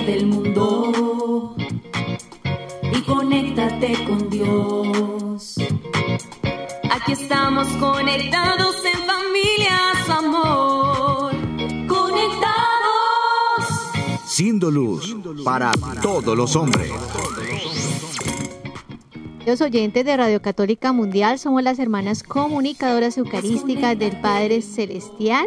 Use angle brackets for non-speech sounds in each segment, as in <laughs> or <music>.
del mundo y conéctate con Dios. Aquí estamos conectados en familia, su amor. Conectados. Siendo luz para todos los hombres. Los oyentes de Radio Católica Mundial somos las hermanas comunicadoras eucarísticas del Padre Celestial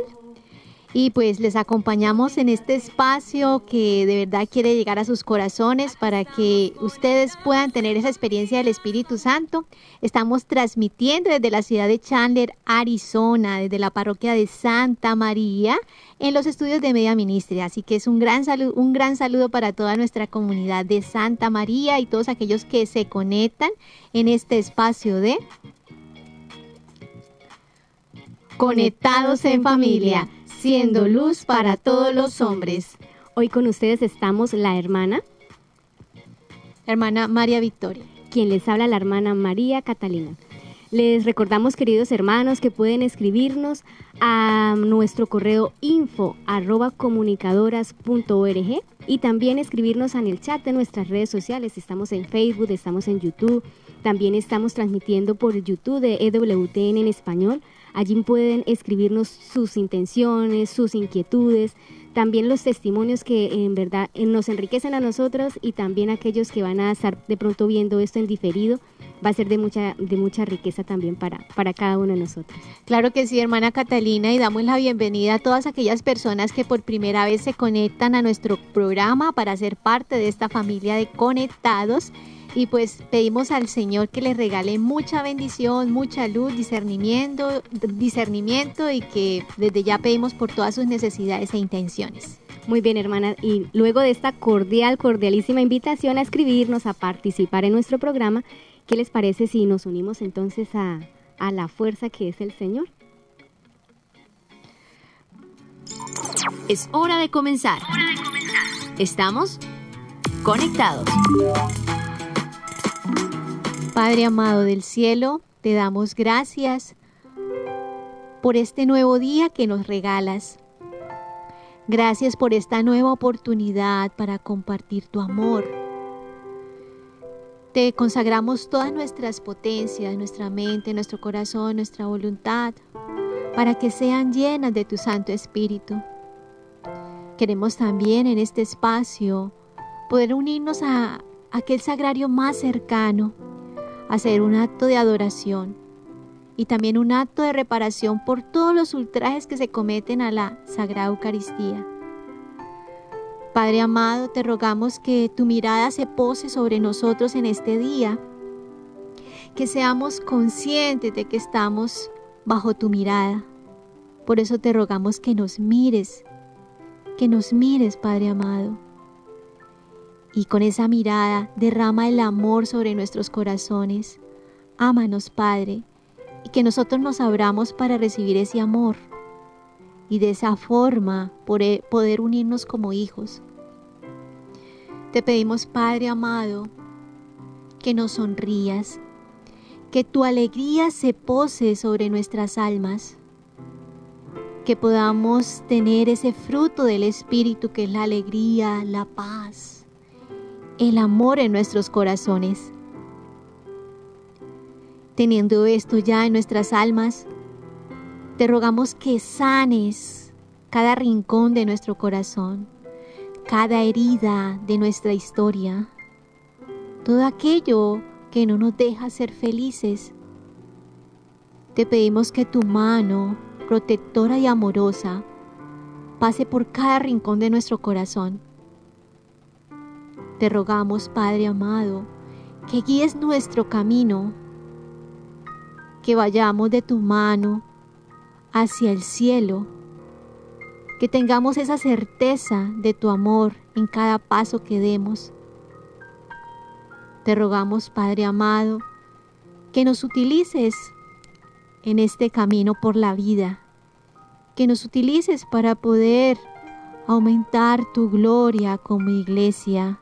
y pues les acompañamos en este espacio que de verdad quiere llegar a sus corazones para que ustedes puedan tener esa experiencia del Espíritu Santo. Estamos transmitiendo desde la ciudad de Chandler, Arizona, desde la parroquia de Santa María, en los estudios de Media Ministria. Así que es un gran saludo, un gran saludo para toda nuestra comunidad de Santa María y todos aquellos que se conectan en este espacio de Conectados en familia siendo luz para todos los hombres. Hoy con ustedes estamos la hermana. Hermana María Victoria. Quien les habla la hermana María Catalina. Les recordamos, queridos hermanos, que pueden escribirnos a nuestro correo info arroba comunicadoras.org y también escribirnos en el chat de nuestras redes sociales. Estamos en Facebook, estamos en YouTube, también estamos transmitiendo por YouTube de EWTN en español Allí pueden escribirnos sus intenciones, sus inquietudes, también los testimonios que en verdad eh, nos enriquecen a nosotros y también aquellos que van a estar de pronto viendo esto en diferido va a ser de mucha de mucha riqueza también para para cada uno de nosotros. Claro que sí, hermana Catalina, y damos la bienvenida a todas aquellas personas que por primera vez se conectan a nuestro programa para ser parte de esta familia de conectados y pues pedimos al Señor que les regale mucha bendición, mucha luz, discernimiento, discernimiento y que desde ya pedimos por todas sus necesidades e intenciones. Muy bien, hermana. Y luego de esta cordial, cordialísima invitación a escribirnos, a participar en nuestro programa, ¿qué les parece si nos unimos entonces a, a la fuerza que es el Señor? Es hora de comenzar. Hora de comenzar. Estamos conectados. Padre amado del cielo, te damos gracias por este nuevo día que nos regalas. Gracias por esta nueva oportunidad para compartir tu amor. Te consagramos todas nuestras potencias, nuestra mente, nuestro corazón, nuestra voluntad, para que sean llenas de tu Santo Espíritu. Queremos también en este espacio poder unirnos a aquel sagrario más cercano, hacer un acto de adoración y también un acto de reparación por todos los ultrajes que se cometen a la Sagrada Eucaristía. Padre amado, te rogamos que tu mirada se pose sobre nosotros en este día, que seamos conscientes de que estamos bajo tu mirada. Por eso te rogamos que nos mires, que nos mires, Padre amado y con esa mirada derrama el amor sobre nuestros corazones. Ámanos, Padre, y que nosotros nos abramos para recibir ese amor y de esa forma poder unirnos como hijos. Te pedimos, Padre amado, que nos sonrías, que tu alegría se pose sobre nuestras almas, que podamos tener ese fruto del Espíritu que es la alegría, la paz, el amor en nuestros corazones. Teniendo esto ya en nuestras almas, te rogamos que sanes cada rincón de nuestro corazón, cada herida de nuestra historia, todo aquello que no nos deja ser felices. Te pedimos que tu mano protectora y amorosa pase por cada rincón de nuestro corazón te rogamos, Padre amado, que guíes nuestro camino, que vayamos de tu mano hacia el cielo, que tengamos esa certeza de tu amor en cada paso que demos. Te rogamos, Padre amado, que nos utilices en este camino por la vida, que nos utilices para poder aumentar tu gloria como iglesia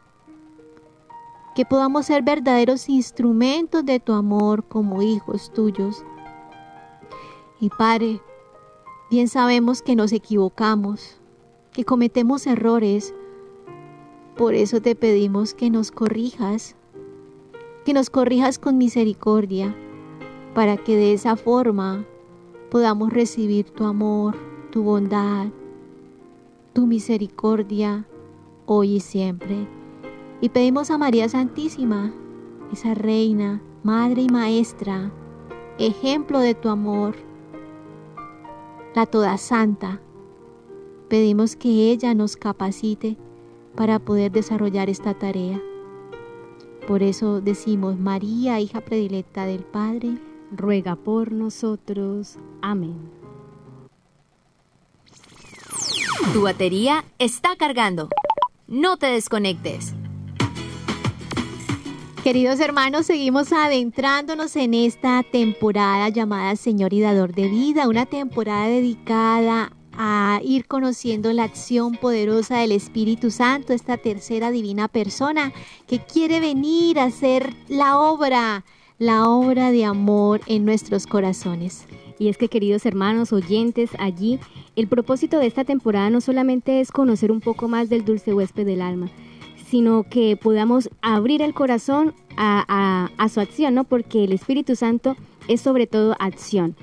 que podamos ser verdaderos instrumentos de tu amor como hijos tuyos. Y Padre, bien sabemos que nos equivocamos, que cometemos errores, Por eso te pedimos que nos corrijas, que nos corrijas con misericordia, para que de esa forma podamos recibir tu amor, tu bondad, tu misericordia hoy y siempre. Y pedimos a María Santísima, esa reina, madre y maestra, ejemplo de tu amor, la toda santa, pedimos que ella nos capacite para poder desarrollar esta tarea. Por eso decimos, María, hija predilecta del Padre, ruega por nosotros. Amén. Tu batería está cargando. No te desconectes. Queridos hermanos, seguimos adentrándonos en esta temporada llamada Señor y Dador de Vida, una temporada dedicada a ir conociendo la acción poderosa del Espíritu Santo, esta tercera divina persona que quiere venir a hacer la obra, la obra de amor en nuestros corazones. Y es que queridos hermanos oyentes, allí el propósito de esta temporada no solamente es conocer un poco más del dulce huésped del alma, sino que podamos abrir el corazón a, su acción, ¿no? Porque el Espíritu Santo es sobre todo acción.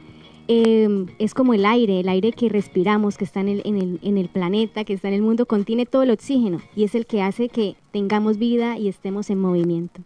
Em, es como el aire, el aire que respiramos, que está en el, planeta, que está en el mundo, contiene todo el oxígeno y es el que hace que tengamos vida y estemos en movimiento.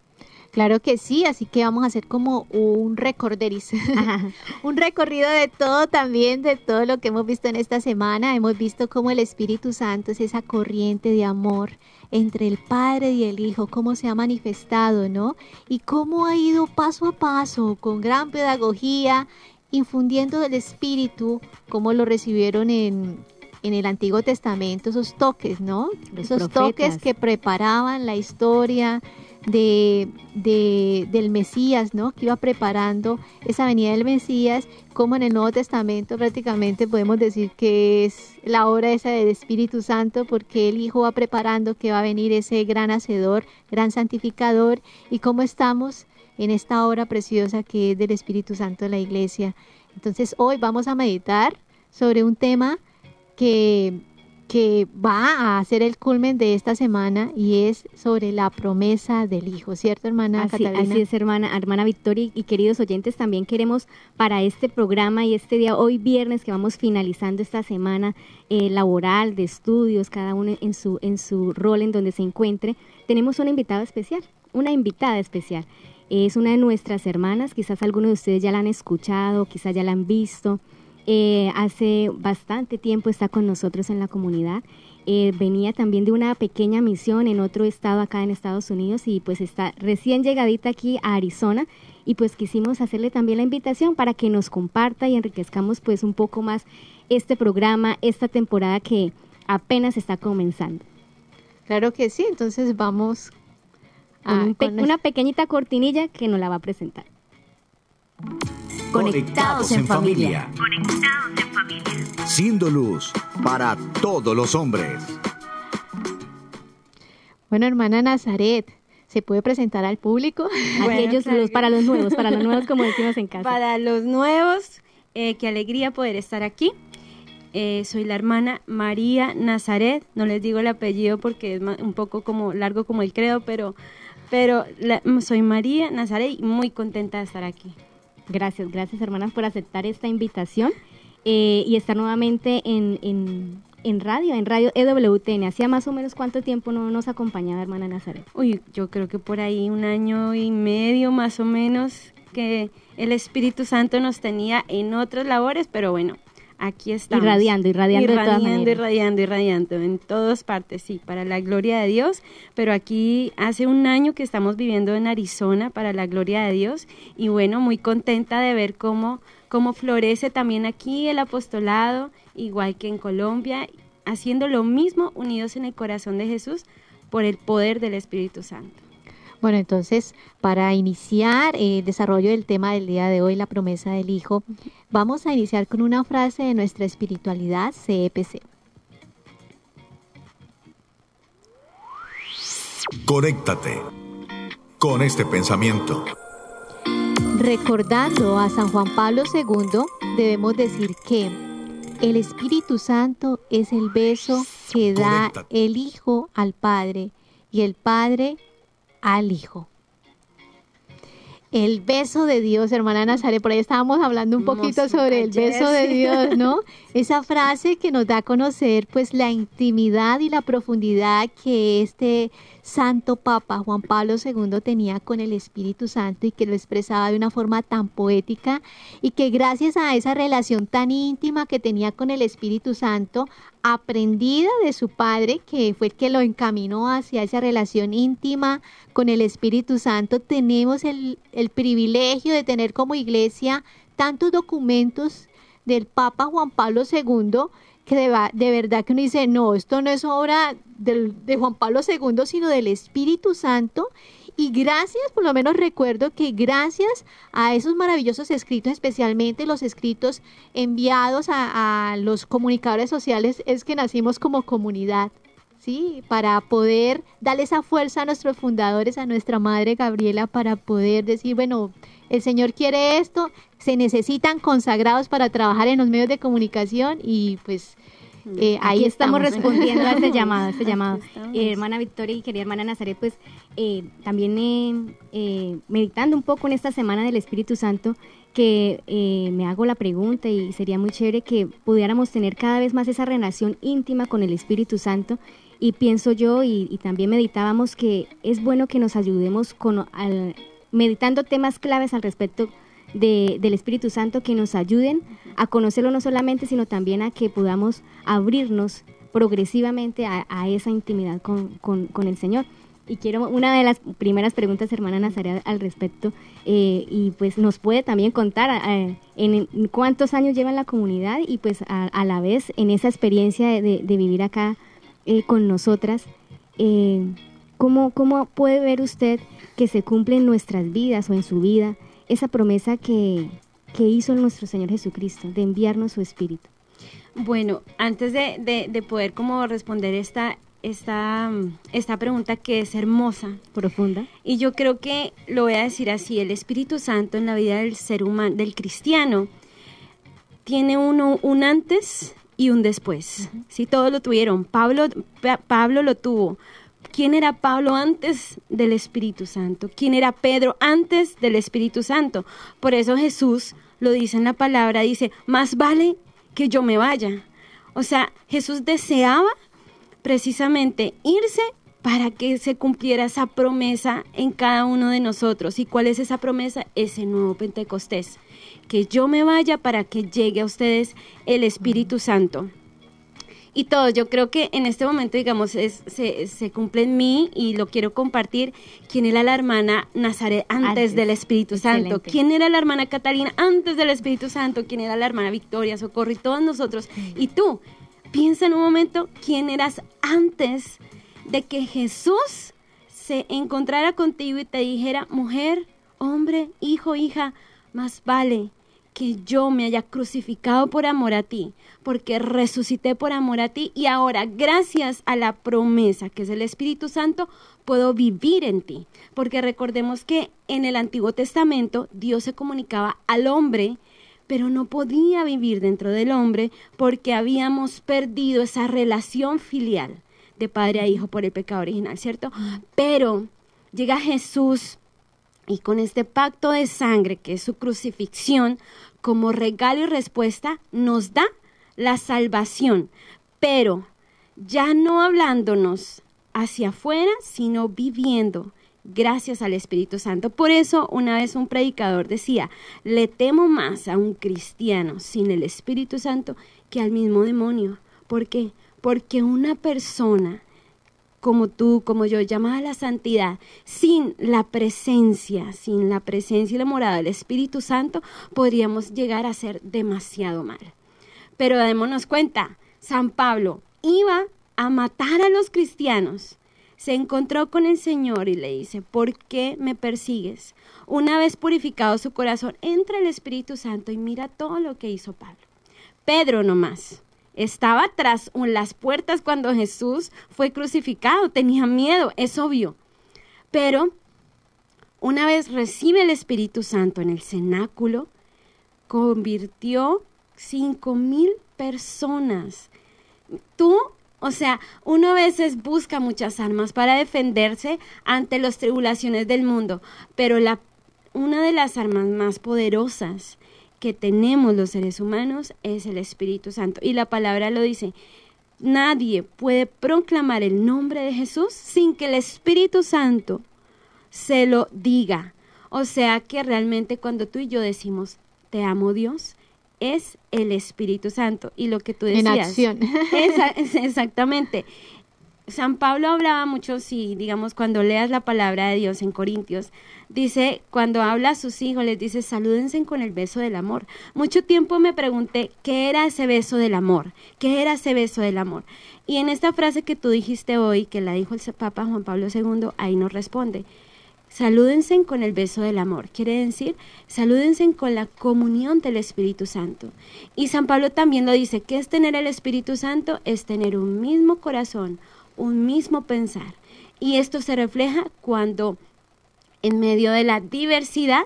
Claro que sí, así que vamos a hacer como un recorderis, <laughs> un recorrido de todo también, de todo lo que hemos visto en esta semana. Hemos visto cómo el Espíritu Santo es esa corriente de amor entre el Padre y el Hijo, cómo se ha manifestado, ¿no? Y cómo ha ido paso a paso, con gran pedagogía, infundiendo el Espíritu, cómo lo recibieron en, en el Antiguo Testamento, esos toques, ¿no? esos toques que preparaban la historia de, del Mesías, ¿no? Que iba preparando esa venida del Mesías, como en el Nuevo Testamento prácticamente podemos decir que es la obra esa del Espíritu Santo, porque el Hijo va preparando que va a venir ese gran hacedor, gran santificador, y cómo estamos en esta obra preciosa que es del Espíritu Santo de la Iglesia. Entonces hoy vamos a meditar sobre un tema que que va a ser el culmen de esta semana y es sobre la promesa del Hijo, ¿cierto, hermana así, Catalina? Así es, hermana, hermana Victoria y queridos oyentes, también queremos para este programa y este día, hoy viernes, que vamos finalizando esta semana eh, laboral, de estudios, cada uno en su, en su rol en donde se encuentre, tenemos una invitada especial, una invitada especial. Es una de nuestras hermanas, quizás algunos de ustedes ya la han escuchado, quizás ya la han visto. Eh, hace bastante tiempo está con nosotros en la comunidad. Eh, venía también de una pequeña misión en otro estado acá en Estados Unidos y pues está recién llegadita aquí a Arizona y pues quisimos hacerle también la invitación para que nos comparta y enriquezcamos pues un poco más este programa, esta temporada que apenas está comenzando. Claro que sí, entonces vamos a con una pequeñita cortinilla que nos la va a presentar. Conectados en familia. Conectados en familia. Siendo luz para todos los hombres. Bueno, hermana Nazaret, ¿se puede presentar al público? <laughs> Aquellos para los nuevos, para los nuevos como decimos en <laughs> casa. Para los nuevos, eh, qué alegría poder estar aquí. Eh, soy la hermana María Nazaret, no les digo el apellido porque es un poco como largo como el credo, pero, pero soy María Nazaret y muy contenta de estar aquí. Gracias, gracias hermanas por aceptar esta invitación eh, y estar nuevamente en, en, radio, en radio EWTN. ¿Hacía más o menos cuánto tiempo no nos acompañaba hermana Nazaret? Uy, yo creo que por ahí un año y medio más o menos que el Espíritu Santo nos tenía en otras labores, pero bueno, aquí estamos. Irradiando, irradiando. Irradiando, irradiando, irradiando, en todas partes, sí, para la gloria de Dios. Pero aquí hace un año que estamos viviendo en Arizona para la gloria de Dios y bueno, muy contenta de ver cómo, cómo florece también aquí el apostolado, igual que en Colombia, haciendo lo mismo unidos en el corazón de Jesús por el poder del Espíritu Santo. Bueno, entonces, para iniciar el desarrollo del tema del día de hoy, la promesa del Hijo, vamos a iniciar con una frase de nuestra espiritualidad CEPC. E Conéctate con este pensamiento. Recordando a San Juan Pablo II, debemos decir que el Espíritu Santo es el beso que da el Hijo al Padre y el Padre al Hijo. El beso de Dios, hermana Nazaret, por ahí estábamos hablando un poquito sobre el beso de <laughs> Dios, ¿no? Esa frase que nos da a conocer pues la intimidad y la profundidad que este Santo Papa Juan Pablo II tenía con el Espíritu Santo y que lo expresaba de una forma tan poética y que gracias a esa relación tan íntima que tenía con el Espíritu Santo, aprendida de su padre, que fue el que lo encaminó hacia esa relación íntima con el Espíritu Santo, tenemos el, el privilegio de tener como iglesia tantos documentos del Papa Juan Pablo II que de, verdad que uno dice, no, esto no es obra de Juan Pablo II, sino del Espíritu Santo. Y gracias, por lo menos recuerdo que gracias a esos maravillosos escritos, especialmente los escritos enviados a, los comunicadores sociales, es que nacimos como comunidad. ¿Sí? Para poder darle esa fuerza a nuestros fundadores, a nuestra madre Gabriela, para poder decir, bueno, el Señor quiere esto, se necesitan consagrados para trabajar en los medios de comunicación y pues eh, ahí estamos, respondiendo a este <laughs> llamado, este llamado. Eh, hermana Victoria y querida hermana Nazaret, pues eh, también meditando un poco en esta semana del Espíritu Santo, que me hago la pregunta y sería muy chévere que pudiéramos tener cada vez más esa relación íntima con el Espíritu Santo. Y pienso yo y, y también meditábamos que es bueno que nos ayudemos con al, meditando temas claves al respecto de, del Espíritu Santo que nos ayuden a conocerlo no solamente, sino también a que podamos abrirnos progresivamente a, esa intimidad con, con, el Señor. Y quiero una de las primeras preguntas, hermana Nazaret, al respecto, eh, y pues nos puede también contar eh, en, cuántos años lleva en la comunidad y pues a, la vez en esa experiencia de, vivir acá eh, con nosotras, ¿cómo, ¿cómo puede ver usted que se cumple en nuestras vidas o en su vida esa promesa que, hizo nuestro Señor Jesucristo de enviarnos su Espíritu. Bueno, antes de, de, poder como responder esta, esta, esta pregunta que es hermosa. Profunda. Y yo creo que lo voy a decir así, el Espíritu Santo en la vida del ser humano, del cristiano, tiene uno, un antes y un después. Si todos lo tuvieron. Pablo, Pablo lo tuvo. ¿Quién era Pablo antes del Espíritu Santo? ¿Quién era Pedro antes del Espíritu Santo? Por eso Jesús lo dice en la palabra, dice, más vale que yo me vaya. O sea, Jesús deseaba precisamente irse para que se cumpliera esa promesa en cada uno de nosotros. ¿Y cuál es esa promesa? Ese nuevo Pentecostés. Que yo me vaya para que llegue a ustedes el Espíritu Santo y todo. Yo creo que en este momento, digamos, se, cumple en mí y lo quiero compartir. ¿Quién era la hermana Nazaret antes, del Espíritu Santo? ¿Quién era la hermana Catalina antes del Espíritu Santo? ¿Quién era la hermana Victoria, Socorro y todos nosotros? Y tú, piensa en un momento quién eras antes de que Jesús se encontrara contigo y te dijera, mujer, hombre, hijo, hija, más vale que yo me haya crucificado por amor a ti, porque resucité por amor a ti y ahora, gracias a la promesa que es el Espíritu Santo, puedo vivir en ti. Porque recordemos que en el Antiguo Testamento Dios se comunicaba al hombre, pero no podía vivir dentro del hombre porque habíamos perdido esa relación filial de padre a hijo por el pecado original, ¿cierto? Pero llega Jesús y con este pacto de sangre, que es su crucifixión, como regalo y respuesta, nos da la salvación, pero ya no hablándonos hacia afuera, sino viviendo gracias al Espíritu Santo. Por eso una vez un predicador decía, le temo más a un cristiano sin el Espíritu Santo que al mismo demonio. ¿Por qué? Porque una persona como tú, como yo, llamada a la santidad, sin la presencia, sin la presencia y la morada del Espíritu Santo, podríamos llegar a ser demasiado mal. Pero démonos cuenta, San Pablo iba a matar a los cristianos. Se encontró con el Señor y le dice, ¿por qué me persigues? Una vez purificado su corazón, entra el Espíritu Santo y mira todo lo que hizo Pablo. Pedro nomás estaba tras las puertas cuando Jesús fue crucificado, tenía miedo, es obvio. Pero una vez recibe el Espíritu Santo en el cenáculo, convirtió cinco mil personas. Tú, O sea, uno a veces busca muchas armas para defenderse ante las tribulaciones del mundo, pero la, una de las armas más poderosas que tenemos los seres humanos es el Espíritu Santo. Y la palabra lo dice, nadie puede proclamar el nombre de Jesús sin que el Espíritu Santo se lo diga. O sea que realmente cuando tú y yo decimos, te amo Dios, es el Espíritu Santo. Y lo que tú decías. En acción. <laughs> exactamente. San Pablo hablaba mucho, si digamos, cuando leas la palabra de Dios en Corintios, dice, cuando habla a sus hijos, les dice, salúdense con el beso del amor. Mucho tiempo me pregunté, ¿qué era ese beso del amor? ¿Qué era ese beso del amor? Y en esta frase que tú dijiste hoy, que la dijo el Papa Juan Pablo II, ahí nos responde, Salúdense con el beso del amor. Quiere decir, salúdense con la comunión del Espíritu Santo. Y San Pablo también lo dice, ¿qué es tener el Espíritu Santo? Es tener un mismo corazón, un mismo pensar. Y esto se refleja cuando en medio de la diversidad,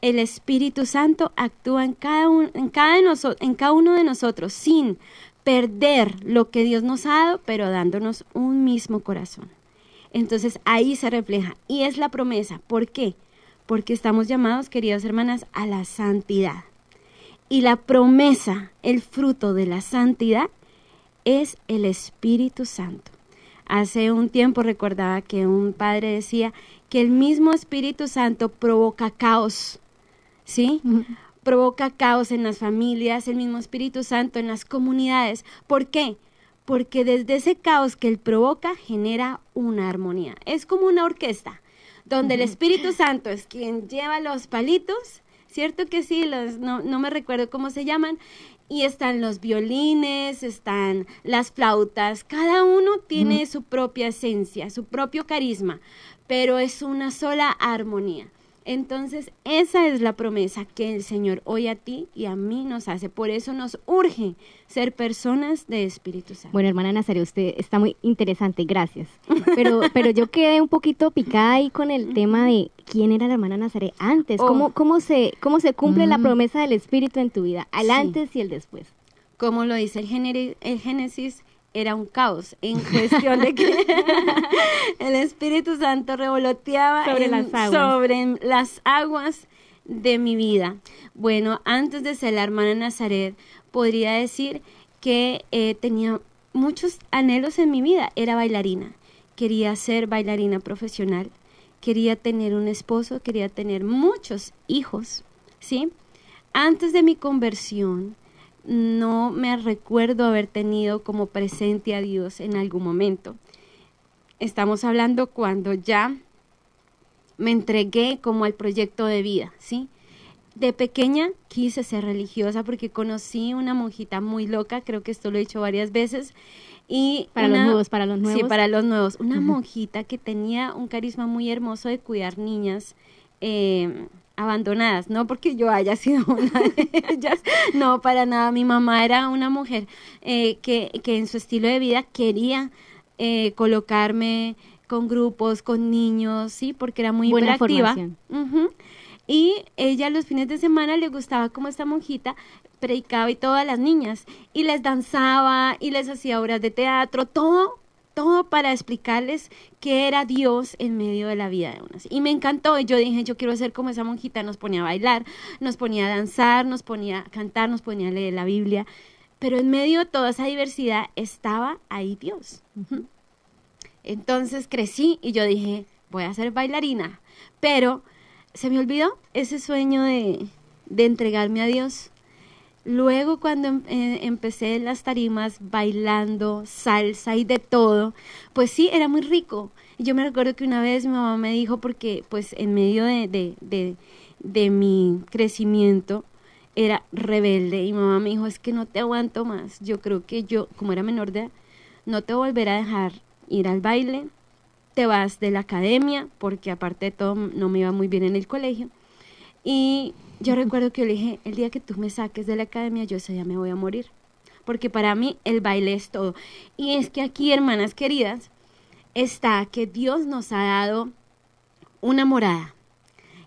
el Espíritu Santo actúa en cada, en cada, en cada uno de nosotros sin perder lo que Dios nos ha dado, pero dándonos un mismo corazón. Entonces ahí se refleja y es la promesa. ¿Por qué? Porque estamos llamados, queridas hermanas, a la santidad. Y la promesa, el fruto de la santidad, es el Espíritu Santo. Hace un tiempo recordaba que un padre decía que el mismo Espíritu Santo provoca caos, ¿sí? Provoca caos en las familias, el mismo Espíritu Santo en las comunidades. ¿Por qué? porque desde ese caos que él provoca genera una armonía. Es como una orquesta, donde el Espíritu Santo es quien lleva los palitos, ¿cierto que sí? Los, no, no me recuerdo cómo se llaman, y están los violines, están las flautas, cada uno tiene su propia esencia, su propio carisma, pero es una sola armonía. Entonces, esa es la promesa que el Señor hoy a ti y a mí nos hace. Por eso nos urge ser personas de Espíritu Santo. Bueno, hermana Nazaret, usted está muy interesante, gracias. Pero, <laughs> pero yo quedé un poquito picada ahí con el tema de quién era la hermana Nazaret antes. ¿Cómo, oh. cómo, se, cómo se cumple la mm. promesa del Espíritu en tu vida? Al antes y el después. Como lo dice el, el Génesis, era un caos en cuestión de que <laughs> el Espíritu Santo revoloteaba sobre, las aguas. de mi vida. Bueno, antes de ser la hermana Nazaret, podría decir que eh, tenía muchos anhelos en mi vida. Era bailarina. Quería ser bailarina profesional. Quería tener un esposo. Quería tener muchos hijos. ¿Sí? Antes de mi conversión, no me recuerdo haber tenido como presente a Dios en algún momento. Estamos hablando cuando ya me entregué como al proyecto de vida, ¿sí? De pequeña quise ser religiosa porque conocí una monjita muy loca, creo que esto lo he dicho varias veces. Y para los nuevos, para los nuevos. Sí, para los nuevos. Una monjita que tenía un carisma muy hermoso de cuidar niñas. Eh, abandonadas, no porque yo haya sido <laughs> una de ellas, no, para nada, mi mamá era una mujer eh, que, que, en su estilo de vida quería eh, colocarme con grupos, con niños, sí, porque era muy Buena hiperactiva. Y ella los fines de semana le gustaba como esta monjita predicaba y todas las niñas y les danzaba y les hacía obras de teatro, todo todo para explicarles qué era Dios en medio de la vida de unas. Y me encantó, y yo dije, yo quiero ser como esa monjita, nos ponía a bailar, nos ponía a danzar, nos ponía a cantar, nos ponía a leer la Biblia, pero en medio de toda esa diversidad estaba ahí Dios. Entonces crecí y yo dije, voy a ser bailarina, pero se me olvidó ese sueño de, de entregarme a Dios Luego cuando em, eh, empecé las tarimas bailando salsa y de todo, pues sí, era muy rico. Yo me recuerdo que una vez mi mamá me dijo, porque pues en medio de, de, de, de mi crecimiento era rebelde y mamá me dijo, es que no te aguanto más. Yo creo que yo, como era menor de edad, no te volveré a dejar ir al baile, te vas de la academia, porque aparte de todo no me iba muy bien en el colegio. Y yo recuerdo que yo le dije, el día que tú me saques de la academia, yo ese día me voy a morir. Porque para mí el baile es todo. Y es que aquí, hermanas queridas, está que Dios nos ha dado una morada.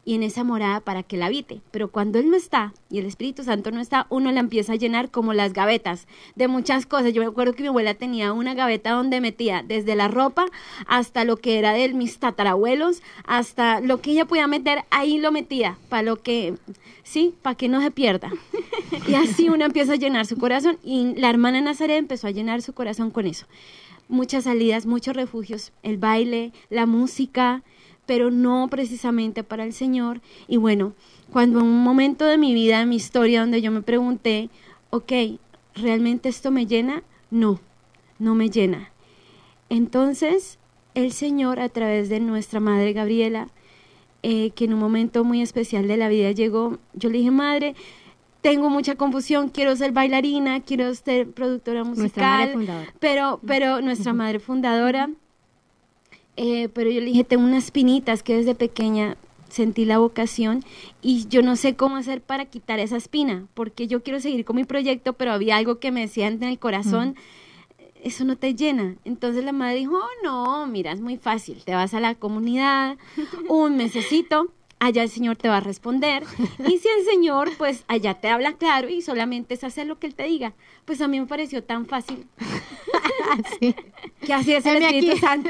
Y en esa morada para que la habite. Pero cuando Él no está y el Espíritu Santo no está, uno la empieza a llenar como las gavetas de muchas cosas. Yo me acuerdo que mi abuela tenía una gaveta donde metía desde la ropa hasta lo que era de mis tatarabuelos, hasta lo que ella podía meter, ahí lo metía, para lo que, sí, para que no se pierda. Y así uno empieza a llenar su corazón y la hermana Nazaret empezó a llenar su corazón con eso. Muchas salidas, muchos refugios, el baile, la música, pero no precisamente para el Señor. Y bueno, cuando en un momento de mi vida, en mi historia, donde yo me pregunté, ok, ¿realmente esto me llena? No, no me llena. Entonces, el Señor, a través de nuestra Madre Gabriela, eh, que en un momento muy especial de la vida llegó, yo le dije, Madre, tengo mucha confusión, quiero ser bailarina, quiero ser productora musical, pero, pero nuestra madre fundadora eh, pero yo le dije, tengo unas pinitas que desde pequeña sentí la vocación y yo no sé cómo hacer para quitar esa espina, porque yo quiero seguir con mi proyecto, pero había algo que me decía en el corazón, eso no te llena. Entonces la madre dijo, oh, no, mira, es muy fácil, te vas a la comunidad <laughs> un mesecito allá el Señor te va a responder. <laughs> Y si el Señor, pues allá te habla claro y solamente es hacer lo que Él te diga. Pues a mí me pareció tan fácil. <laughs> Que así es el Espíritu Santo.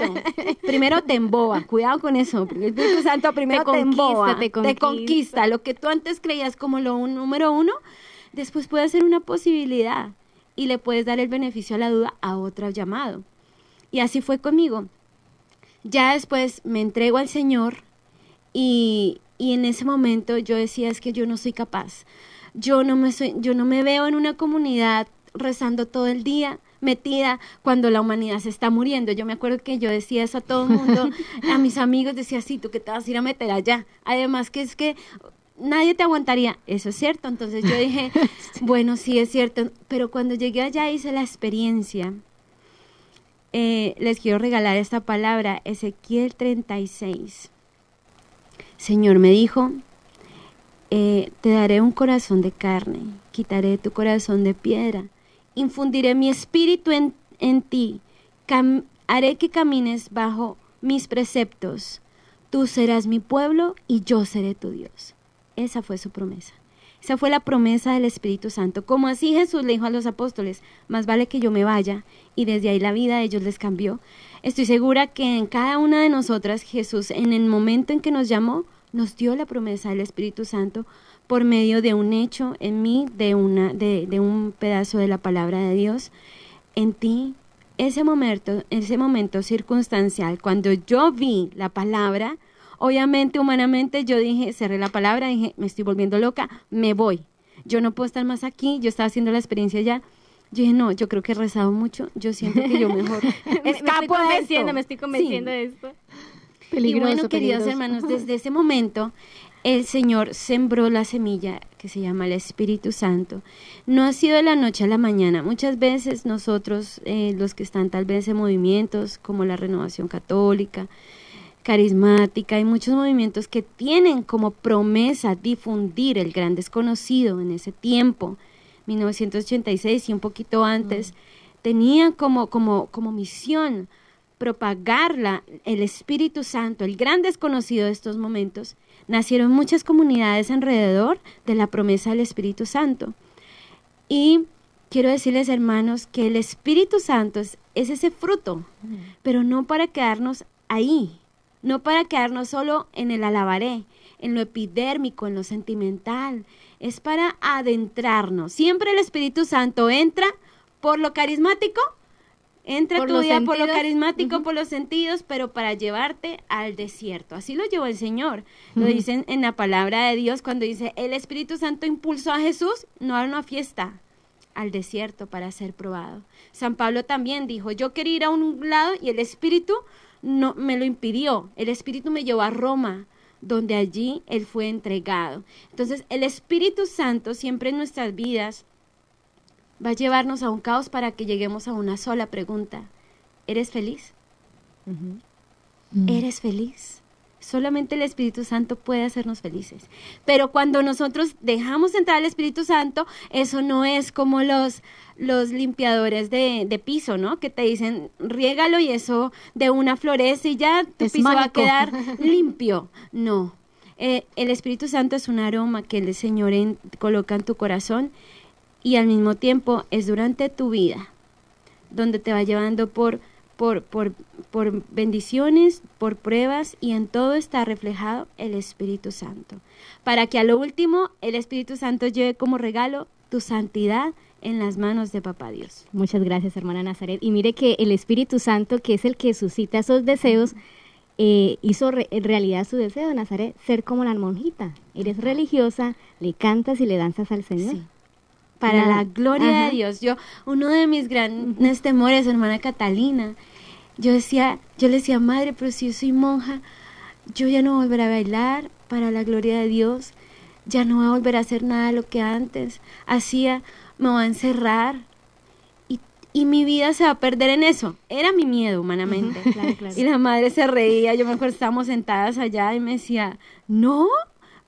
Primero te emboba, cuidado con eso. El Espíritu Santo primero te, emboba, te conquista. te conquista. Lo que tú antes creías como lo número uno, después puede ser una posibilidad y le puedes dar el beneficio a la duda a otro llamado. Y así fue conmigo. Ya después me entrego al Señor y, y en ese momento yo decía es que yo no soy capaz. Yo no me soy, yo no me veo en una comunidad rezando todo el día, metida cuando la humanidad se está muriendo. Yo me acuerdo que yo decía eso a todo el mundo, <laughs> a mis amigos decía, sí, tú que te vas a ir a meter allá. Además que es que nadie te aguantaría. Eso es cierto. Entonces yo dije, <laughs> bueno, sí es cierto. Pero cuando llegué allá hice la experiencia. Eh, les quiero regalar esta palabra, Ezequiel 36. Señor me dijo, eh, te daré un corazón de carne, quitaré tu corazón de piedra, infundiré mi espíritu en, en ti, haré que camines bajo mis preceptos, tú serás mi pueblo y yo seré tu Dios. Esa fue su promesa. Esa fue la promesa del Espíritu Santo. Como así Jesús le dijo a los apóstoles, más vale que yo me vaya, y desde ahí la vida de ellos les cambió. Estoy segura que en cada una de nosotras Jesús, en el momento en que nos llamó, nos dio la promesa del Espíritu Santo por medio de un hecho en mí, de, una, de, de un pedazo de la palabra de Dios, en ti. Ese momento, ese momento circunstancial, cuando yo vi la palabra, obviamente humanamente yo dije, cerré la palabra, dije, me estoy volviendo loca, me voy. Yo no puedo estar más aquí, yo estaba haciendo la experiencia ya. Yo dije, no, yo creo que he rezado mucho, yo siento que yo mejor <laughs> escapo me, estoy de esto. Me estoy convenciendo de esto y bueno, queridos hermanos, desde ese momento el Señor sembró la semilla que se llama el Espíritu Santo. No ha sido de la noche a la mañana. Muchas veces nosotros, eh, los que están tal vez en movimientos como la renovación católica, carismática, hay muchos movimientos que tienen como promesa difundir el gran desconocido en ese tiempo, 1986 y un poquito antes, tenía como, como, como misión propagarla, el Espíritu Santo, el gran desconocido de estos momentos, nacieron muchas comunidades alrededor de la promesa del Espíritu Santo. Y quiero decirles, hermanos, que el Espíritu Santo es, ese fruto, pero no para quedarnos ahí, no para quedarnos solo en el alabaré, en lo epidérmico, en lo sentimental, es para adentrarnos. Siempre el Espíritu Santo entra por lo carismático Entra tu día por lo carismático, por los sentidos, pero para llevarte al desierto. Así lo llevó el Señor. Lo dicen en la palabra de Dios cuando dice, el Espíritu Santo impulsó a Jesús no a una fiesta, al desierto para ser probado. San Pablo también dijo, yo quería ir a un lado y el Espíritu no me lo impidió. El Espíritu me llevó a Roma, donde allí él fue entregado. Entonces, el Espíritu Santo siempre en nuestras vidas va a llevarnos a un caos para que lleguemos a una sola pregunta. ¿Eres feliz? Mm. ¿Eres feliz? Solamente el Espíritu Santo puede hacernos felices. Pero cuando nosotros dejamos entrar al Espíritu Santo, eso no es como los, los limpiadores de, de piso, ¿no? Que te dicen, riégalo y eso de una florece y ya tu piso va a quedar <laughs> limpio. No. Eh, el Espíritu Santo es un aroma que el Señor coloca en tu corazón y al mismo tiempo es durante tu vida donde te va llevando por, por, por, por bendiciones, por pruebas y en todo está reflejado el Espíritu Santo. Para que a lo último el Espíritu Santo lleve como regalo tu santidad en las manos de Papá Dios. Muchas gracias, hermana Nazaret. Y mire que el Espíritu Santo, que es el que suscita esos deseos, eh, hizo en realidad su deseo, Nazaret, ser como la monjita. Eres religiosa, le cantas y le danzas al Señor. Para la, gloria de Dios. Yo, uno de mis grandes temores, hermana Catalina, yo decía, yo le decía, madre, pero si yo soy monja, yo ya no volveré a bailar para la gloria de Dios, ya no voy a volver a hacer nada de lo que antes hacía me va a encerrar y, y, mi vida se va a perder en eso. Era mi miedo, humanamente. <laughs> Y la madre se reía, yo mejor estábamos sentadas allá y me decía, no,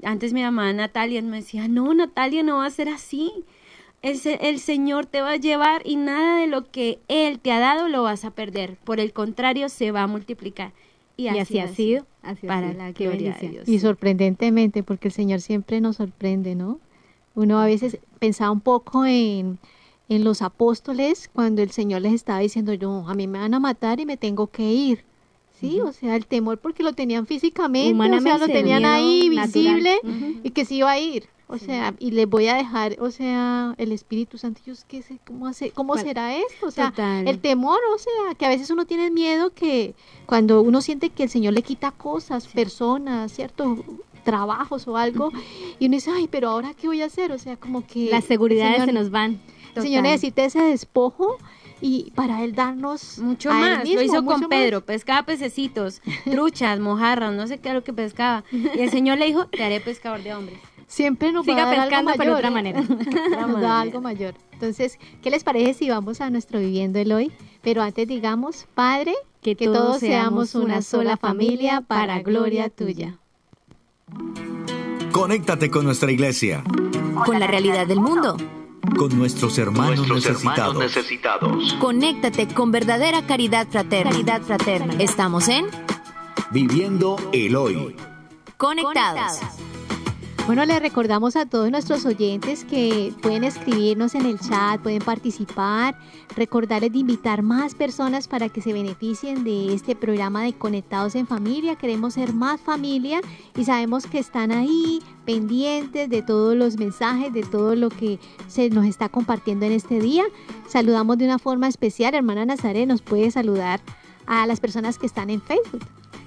antes mi mamá Natalia me decía, no, Natalia, no va a ser así. El, el, Señor te va a llevar y nada de lo que Él te ha dado lo vas a perder. Por el contrario, se va a multiplicar. Y así, ha sido, para la gloria de Dios. Y sorprendentemente, porque el Señor siempre nos sorprende, ¿no? Uno a veces pensaba un poco en, en los apóstoles cuando el Señor les estaba diciendo, yo, a mí me van a matar y me tengo que ir. Sí, o sea, el temor porque lo tenían físicamente, o sea, lo tenían ahí visible y que se iba a ir. O sea, y les voy a dejar, o sea, el Espíritu Santo, yo qué sé, ¿cómo, hace, cómo será esto? O sea, el temor, o sea, que a veces uno tiene miedo que cuando uno siente que el Señor le quita cosas, personas, ¿cierto? trabajos o algo, y uno dice, ay, pero ahora qué voy a hacer, o sea, como que... Las seguridades se nos van. El Señor necesita ese despojo y para él darnos mucho más. lo hizo con Pedro, pescaba pececitos, truchas, mojarras, no sé qué era lo que pescaba. Y el Señor le dijo, te haré pescador de hombres. Siempre nos Siga <laughs> va a dar pescando, algo pero mayor. de otra manera. nos da algo mayor. Entonces, ¿qué les parece si vamos a nuestro viviendo el hoy? Pero antes digamos, Padre, que, todos seamos una sola familia para gloria tuya. Conéctate con nuestra iglesia. Con la realidad del mundo. Con nuestros hermanos, Nuestros necesitados. hermanos necesitados. Conéctate con verdadera caridad fraterna. Caridad fraterna. Estamos en Viviendo el hoy. Conectados. Bueno, les recordamos a todos nuestros oyentes que pueden escribirnos en el chat, pueden participar, recordarles de invitar más personas para que se beneficien de este programa de Conectados en Familia. Queremos ser más familia y sabemos que están ahí pendientes de todos los mensajes, de todo lo que se nos está compartiendo en este día. Saludamos de una forma especial, hermana Nazaret, nos puede saludar a las personas que están en Facebook.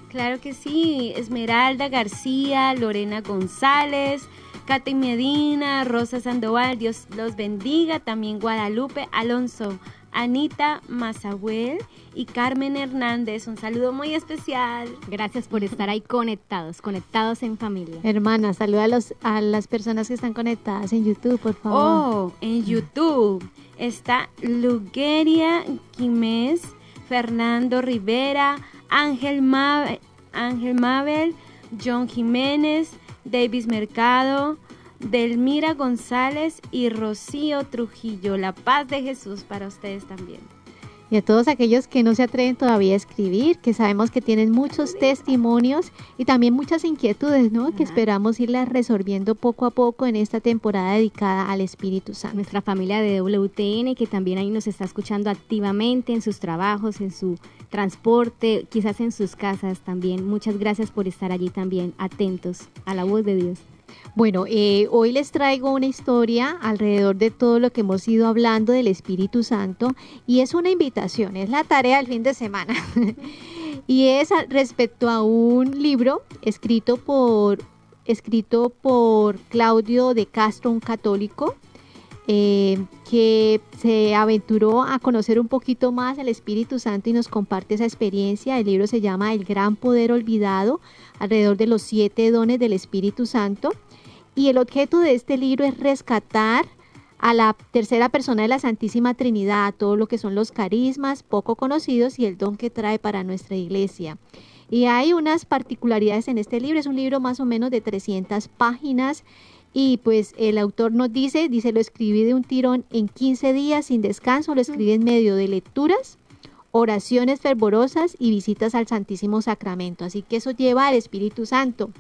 Claro que sí, Esmeralda García, Lorena González, Katy Medina, Rosa Sandoval, Dios los bendiga, también Guadalupe Alonso, Anita Mazahuel y Carmen Hernández. Un saludo muy especial. Gracias por estar ahí conectados, conectados en familia. Hermana, saluda a, los, a las personas que están conectadas en YouTube, por favor. Oh, en YouTube está Lugeria Quimes, Fernando Rivera, Ángel, Mabel, Ángel Mabel, John Jiménez, Davis Mercado, Delmira González y Rocío Trujillo. La paz de Jesús para ustedes también. Y a todos aquellos que no se atreven todavía a escribir, que sabemos que tienen muchos testimonios y también muchas inquietudes, ¿no? Que esperamos irlas resolviendo poco a poco en esta temporada dedicada al Espíritu Santo. Nuestra familia de WTN, que también ahí nos está escuchando activamente en sus trabajos, en su transporte, quizás en sus casas también. Muchas gracias por estar allí también, atentos a la voz de Dios. Bueno, eh, hoy les traigo una historia alrededor de todo lo que hemos ido hablando del Espíritu Santo y es una invitación, es la tarea del fin de semana. <laughs> y es respecto a un libro escrito por, escrito por Claudio de Castro, un católico, eh, que se aventuró a conocer un poquito más el Espíritu Santo y nos comparte esa experiencia. El libro se llama El Gran Poder Olvidado, alrededor de los siete dones del Espíritu Santo. Y el objeto de este libro es rescatar a la tercera persona de la Santísima Trinidad, todo lo que son los carismas poco conocidos y el don que trae para nuestra iglesia. Y hay unas particularidades en este libro, es un libro más o menos de 300 páginas y pues el autor nos dice, dice, lo escribí de un tirón en 15 días sin descanso, lo escribí en medio de lecturas, oraciones fervorosas y visitas al Santísimo Sacramento. Así que eso lleva al Espíritu Santo.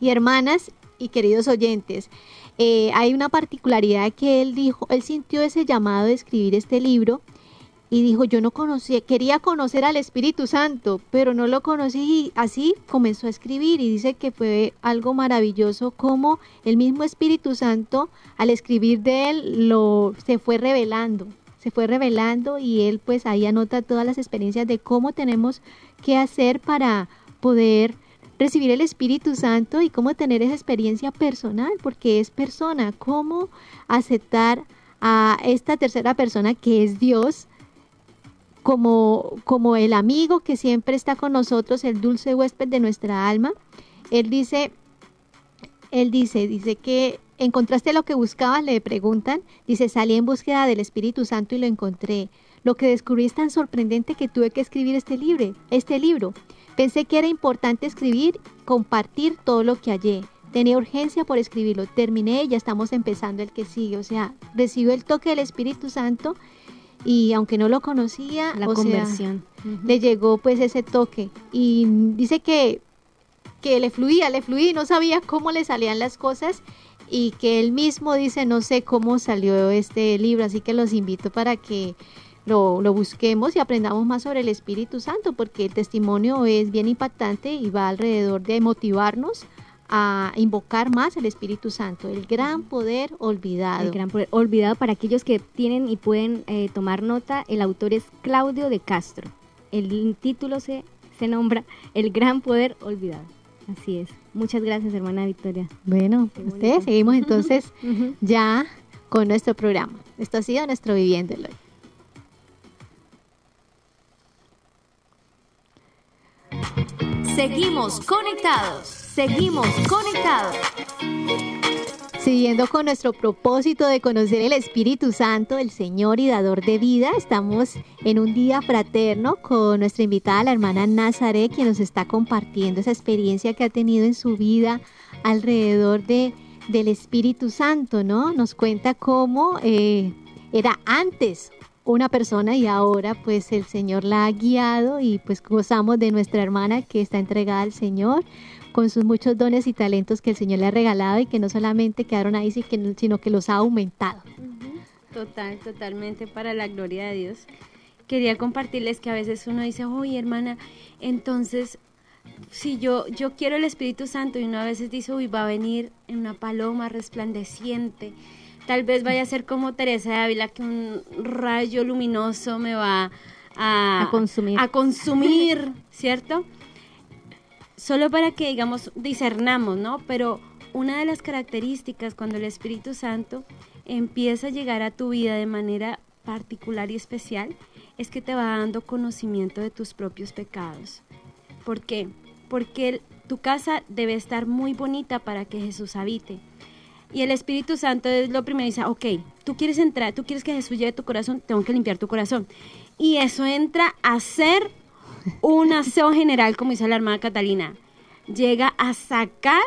Y hermanas y queridos oyentes, eh, hay una particularidad que él dijo, él sintió ese llamado de escribir este libro y dijo, yo no conocía, quería conocer al Espíritu Santo, pero no lo conocí y así comenzó a escribir y dice que fue algo maravilloso como el mismo Espíritu Santo al escribir de él lo se fue revelando, se fue revelando y él pues ahí anota todas las experiencias de cómo tenemos que hacer para poder recibir el Espíritu Santo y cómo tener esa experiencia personal, porque es persona, cómo aceptar a esta tercera persona que es Dios como, como el amigo que siempre está con nosotros, el dulce huésped de nuestra alma. Él dice, él dice, dice que ¿Encontraste lo que buscabas? Le preguntan. Dice, salí en búsqueda del Espíritu Santo y lo encontré. Lo que descubrí es tan sorprendente que tuve que escribir este libro. Este libro. Pensé que era importante escribir, compartir todo lo que hallé. Tenía urgencia por escribirlo. Terminé y ya estamos empezando el que sigue. O sea, recibió el toque del Espíritu Santo y aunque no lo conocía, la conversión. le llegó pues ese toque. Y dice que, que le fluía, le fluía y no sabía cómo le salían las cosas y que él mismo dice, no sé cómo salió este libro, así que los invito para que lo, busquemos y aprendamos más sobre el Espíritu Santo, porque el testimonio es bien impactante y va alrededor de motivarnos a invocar más el Espíritu Santo, el gran poder olvidado. El gran poder olvidado para aquellos que tienen y pueden eh, tomar nota, el autor es Claudio de Castro. El título se, se nombra El gran poder olvidado. Así es. Muchas gracias, hermana Victoria. Bueno, ustedes seguimos <laughs> entonces ya con nuestro programa. Esto ha sido nuestro Viviéndolo. Seguimos conectados. Seguimos conectados. Siguiendo con nuestro propósito de conocer el Espíritu Santo, el Señor y dador de vida, estamos en un día fraterno con nuestra invitada, la hermana Nazaret, quien nos está compartiendo esa experiencia que ha tenido en su vida alrededor de, del Espíritu Santo, ¿no? Nos cuenta cómo eh, era antes una persona y ahora pues el Señor la ha guiado y pues gozamos de nuestra hermana que está entregada al Señor con sus muchos dones y talentos que el Señor le ha regalado y que no solamente quedaron ahí, sino que los ha aumentado. Total, totalmente para la gloria de Dios. Quería compartirles que a veces uno dice, oye hermana, entonces si yo, yo quiero el Espíritu Santo y uno a veces dice, uy, va a venir en una paloma resplandeciente, tal vez vaya a ser como Teresa de Ávila, que un rayo luminoso me va a, a consumir, a consumir ¿cierto? Solo para que, digamos, discernamos, ¿no? Pero una de las características cuando el Espíritu Santo empieza a llegar a tu vida de manera particular y especial es que te va dando conocimiento de tus propios pecados. ¿Por qué? Porque tu casa debe estar muy bonita para que Jesús habite. Y el Espíritu Santo es lo primero, dice, ok, tú quieres entrar, tú quieres que Jesús lleve tu corazón, tengo que limpiar tu corazón. Y eso entra a ser un aseo general, como dice la hermana Catalina, llega a sacar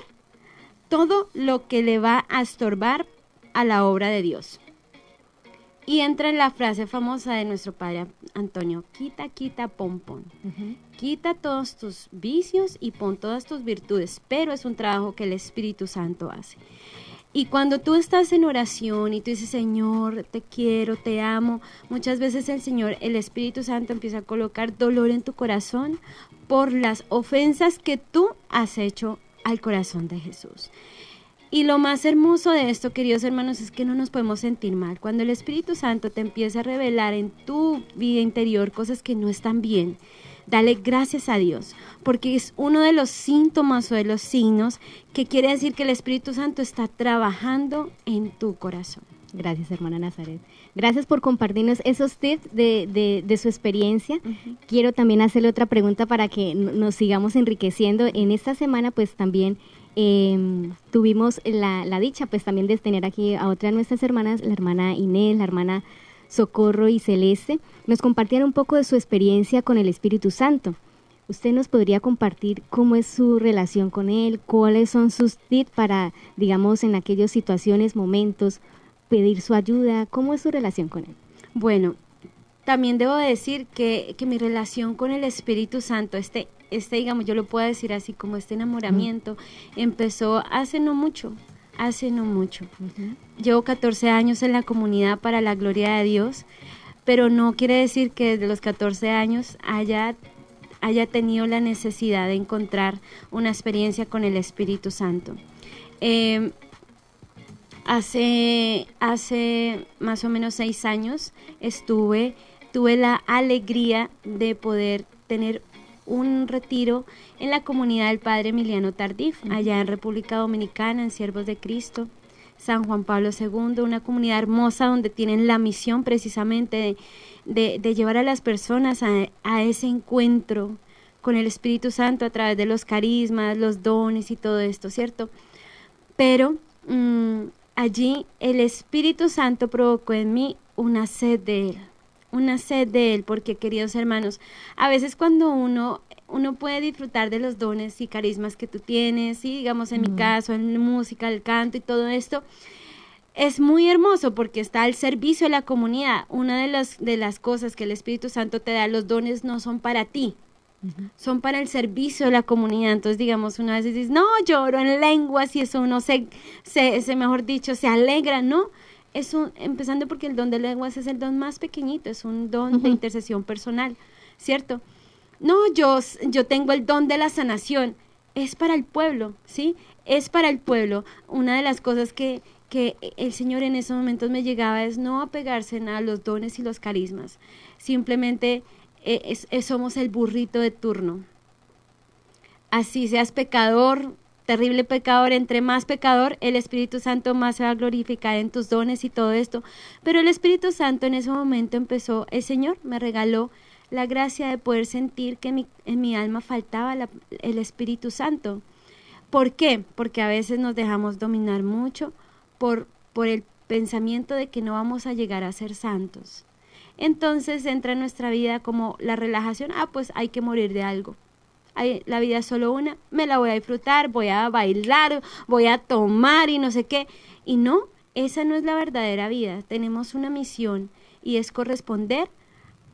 todo lo que le va a estorbar a la obra de Dios. Y entra en la frase famosa de nuestro padre Antonio, quita, quita, pon, pon. Quita todos tus vicios y pon todas tus virtudes, pero es un trabajo que el Espíritu Santo hace. Y cuando tú estás en oración y tú dices, Señor, te quiero, te amo, muchas veces el Señor, el Espíritu Santo empieza a colocar dolor en tu corazón por las ofensas que tú has hecho al corazón de Jesús. Y lo más hermoso de esto, queridos hermanos, es que no nos podemos sentir mal. Cuando el Espíritu Santo te empieza a revelar en tu vida interior cosas que no están bien, Dale gracias a Dios, porque es uno de los síntomas o de los signos que quiere decir que el Espíritu Santo está trabajando en tu corazón. Gracias, hermana Nazaret. Gracias por compartirnos esos tips de, de, su experiencia. Quiero también hacerle otra pregunta para que nos sigamos enriqueciendo. En esta semana, pues también em, tuvimos la, la, dicha, pues también de tener aquí a otra de nuestras hermanas, la hermana Inés, la hermana Socorro y Celeste, nos compartieron un poco de su experiencia con el Espíritu Santo. ¿Usted nos podría compartir cómo es su relación con Él? ¿Cuáles son sus tips para, digamos, en aquellas situaciones, momentos, pedir su ayuda? ¿Cómo es su relación con Él? Bueno, también debo decir que, que mi relación con el Espíritu Santo, este, este, digamos, yo lo puedo decir así, como este enamoramiento, empezó hace no mucho, hace no mucho. Llevo 14 años en la comunidad para la gloria de Dios, pero no quiere decir que desde los 14 años haya, haya tenido la necesidad de encontrar una experiencia con el Espíritu Santo. Em, hace, hace más o menos seis años estuve, tuve la alegría de poder tener un retiro en la comunidad del Padre Emiliano Tardif, allá en República Dominicana, en Siervos de Cristo, San Juan Pablo II, una comunidad hermosa donde tienen la misión precisamente de, de, llevar a las personas a, a, ese encuentro con el Espíritu Santo a través de los carismas, los dones y todo esto, ¿cierto? Pero mmm, allí el Espíritu Santo provocó en mí una sed de Él una sed de Él, porque queridos hermanos, a veces cuando uno uno puede disfrutar de los dones y carismas que tú tienes, y digamos en mi caso, en la música, el canto y todo esto, es muy hermoso porque está al servicio de la comunidad. Una de las, de las cosas que el Espíritu Santo te da, los dones no son para ti, son para el servicio de la comunidad. Entonces, digamos, una vez dices, no, lloro en lenguas y eso uno se, se, se mejor dicho, se alegra, ¿no? Es un, empezando porque el don de lenguas es el don más pequeñito, es un don de intercesión personal, ¿cierto? No, yo, yo tengo el don de la sanación, es para el pueblo, ¿sí? Es para el pueblo. Una de las cosas que, que el Señor en esos momentos me llegaba es no apegarse a los dones y los carismas, simplemente eh, somos el burrito de turno. Así seas pecador, terrible pecador, entre más pecador, el Espíritu Santo más se va a glorificar en tus dones y todo esto. Pero el Espíritu Santo en ese momento empezó, el Señor me regaló la gracia de poder sentir que mi, en mi alma faltaba el Espíritu Santo. ¿Por qué? Porque a veces nos dejamos dominar mucho por, por el pensamiento de que no vamos a llegar a ser santos. Entonces entra en nuestra vida como la relajación, ah, pues hay que morir de algo la vida es solo una, me la voy a disfrutar, voy a bailar, voy a tomar y no sé qué. Y no, esa no es la verdadera vida. Tenemos una misión y es corresponder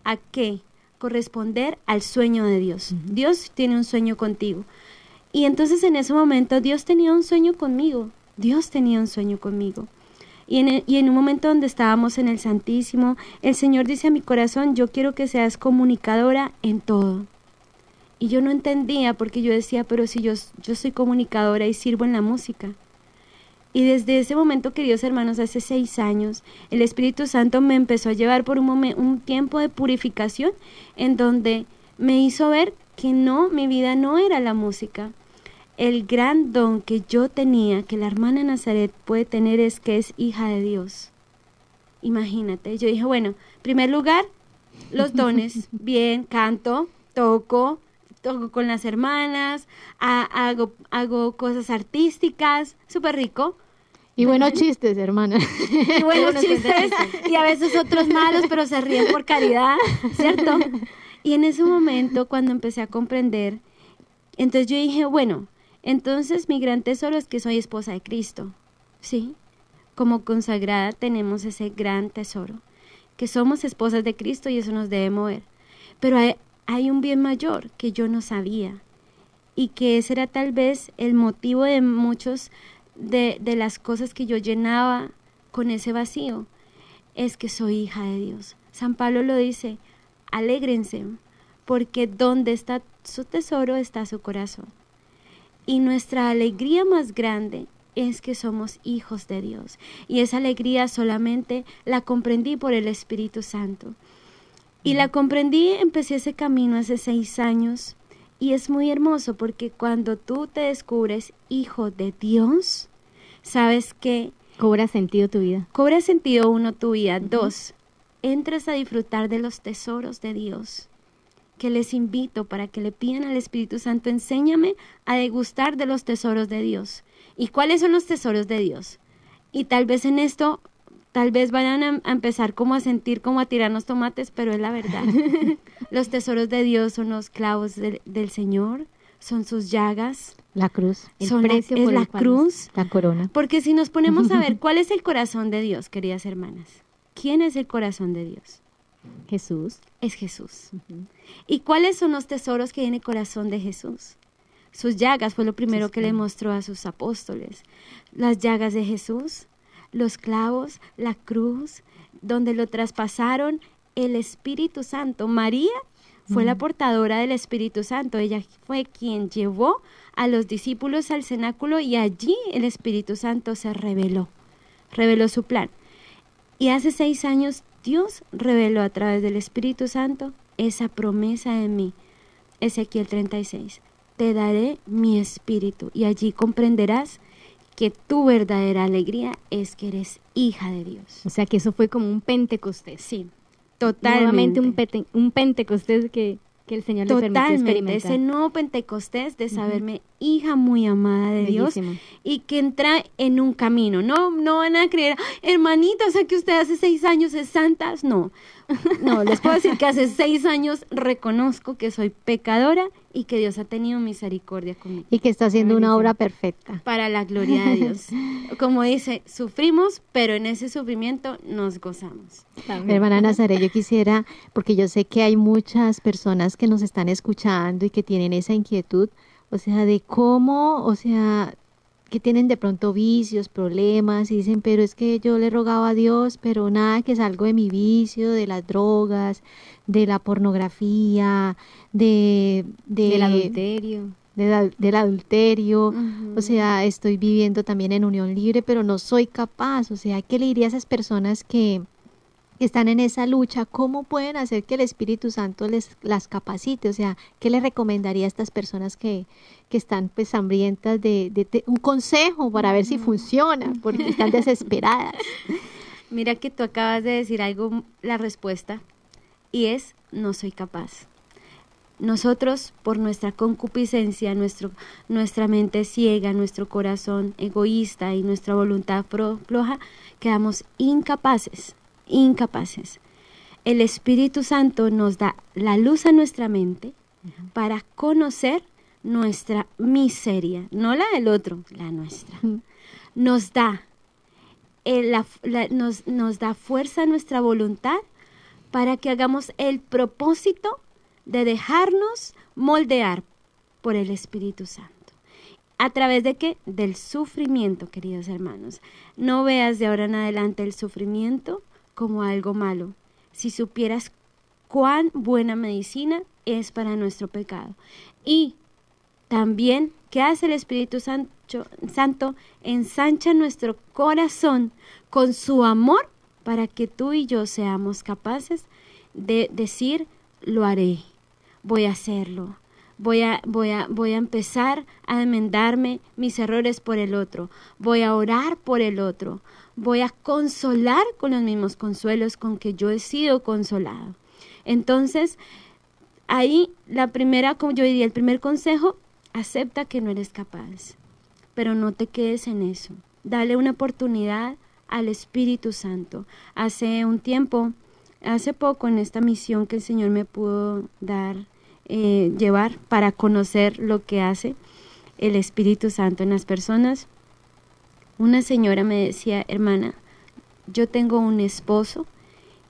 a qué? Corresponder al sueño de Dios. Dios tiene un sueño contigo. Y entonces en ese momento Dios tenía un sueño conmigo. Dios tenía un sueño conmigo. Y en, y en, un momento donde estábamos en el Santísimo, el Señor dice a mi corazón, yo quiero que seas comunicadora en todo. Y yo no entendía porque yo decía, pero si yo, yo soy comunicadora y sirvo en la música. Y desde ese momento, queridos hermanos, hace seis años, el Espíritu Santo me empezó a llevar por un, momento, un tiempo de purificación en donde me hizo ver que no, mi vida no era la música. El gran don que yo tenía, que la hermana Nazaret puede tener, es que es hija de Dios. Imagínate, yo dije, bueno, en primer lugar, los dones, <laughs> bien, canto, toco, con las hermanas, hago, hago cosas artísticas, súper rico. Y buenos chistes, hermana. Y <laughs> buenos chistes, y a veces otros malos, pero se ríen por caridad, ¿cierto? Y en ese momento, cuando empecé a comprender, entonces yo dije, bueno, entonces mi gran tesoro es que soy esposa de Cristo, ¿sí? Como consagrada tenemos ese gran tesoro, que somos esposas de Cristo y eso nos debe mover. Pero hay un bien mayor que yo no sabía y que ese era tal vez el motivo de muchos de, de las cosas que yo llenaba con ese vacío, es que soy hija de Dios. San Pablo lo dice, alégrense, porque donde está su tesoro está su corazón. Y nuestra alegría más grande es que somos hijos de Dios. Y esa alegría solamente la comprendí por el Espíritu Santo. Y la comprendí, empecé ese camino hace seis años y es muy hermoso porque cuando tú te descubres hijo de Dios, sabes que... Cobra sentido tu vida. Cobra sentido uno tu vida. Dos, entras a disfrutar de los tesoros de Dios que les invito para que le pidan al Espíritu Santo, enséñame a degustar de los tesoros de Dios. ¿Y cuáles son los tesoros de Dios? Y tal vez en esto Tal vez vayan a, empezar como a sentir como a tirarnos tomates, pero es la verdad. <laughs> los tesoros de Dios son los clavos del Señor, son sus llagas. La cruz. El son precio es la cruz. La corona. Porque si nos ponemos a ver <laughs> cuál es el corazón de Dios, queridas hermanas. ¿Quién es el corazón de Dios? Jesús. Es Jesús. ¿Y cuáles son los tesoros que tiene el corazón de Jesús? Sus llagas fue lo primero que le mostró a sus apóstoles. Las llagas de Jesús, los clavos, la cruz, donde lo traspasaron el Espíritu Santo. María fue la portadora del Espíritu Santo. Ella fue quien llevó a los discípulos al cenáculo y allí el Espíritu Santo se reveló, reveló su plan. Y hace seis años Dios reveló a través del Espíritu Santo esa promesa en mí. Ezequiel 36. Te daré mi espíritu y allí comprenderás que tu verdadera alegría es que eres hija de Dios. O sea que eso fue como un Pentecostés. Sí, totalmente. un, un Pentecostés que, que el Señor le permitió experimentar. ese nuevo Pentecostés de saberme hija muy amada de Dios y que entra en un camino. No, no van a creer, hermanita, o sea que usted hace seis años es santa. No, no, les puedo decir que hace seis años reconozco que soy pecadora y que Dios ha tenido misericordia conmigo. Y que está haciendo una obra perfecta. Para la gloria de Dios. Como dice, sufrimos, pero en ese sufrimiento nos gozamos. Hermana Nazaret, yo quisiera, porque yo sé que hay muchas personas que nos están escuchando y que tienen esa inquietud, o sea, de cómo, o sea, que tienen de pronto vicios, problemas y dicen, pero es que yo le rogaba a Dios, pero nada que salgo de mi vicio, de las drogas, de la pornografía, de, del adulterio. del adulterio, o sea, estoy viviendo también en unión libre, pero no soy capaz, o sea, ¿qué le diría a esas personas que, están en esa lucha, ¿cómo pueden hacer que el Espíritu Santo les las capacite? O sea, ¿qué le recomendaría a estas personas que, que están pues hambrientas de, de, un consejo para ver si funciona, porque están <laughs> desesperadas? Mira que tú acabas de decir algo, la respuesta, y es no soy capaz. Nosotros, por nuestra concupiscencia, nuestro, nuestra mente ciega, nuestro corazón egoísta y nuestra voluntad floja, quedamos incapaces incapaces. El Espíritu Santo nos da la luz a nuestra mente para conocer nuestra miseria, no la del otro, la nuestra. Nos da, nos, nos da fuerza a nuestra voluntad para que hagamos el propósito de dejarnos moldear por el Espíritu Santo. ¿A través de qué? Del sufrimiento, queridos hermanos. No veas de ahora en adelante el sufrimiento como algo malo, si supieras cuán buena medicina es para nuestro pecado. Y también, ¿qué hace el Espíritu Santo? Santo ensancha nuestro corazón con su amor para que tú y yo seamos capaces de decir, lo haré, voy a hacerlo, voy a, voy a, voy a empezar a enmendarme mis errores por el otro, voy a orar por el otro, voy a consolar con los mismos consuelos con que yo he sido consolado. Entonces, ahí la primera, como yo diría, el primer consejo, acepta que no eres capaz, pero no te quedes en eso. Dale una oportunidad al Espíritu Santo. Hace un tiempo, hace poco en esta misión que el Señor me pudo dar, eh, llevar para conocer lo que hace el Espíritu Santo en las personas, una señora me decía, hermana, yo tengo un esposo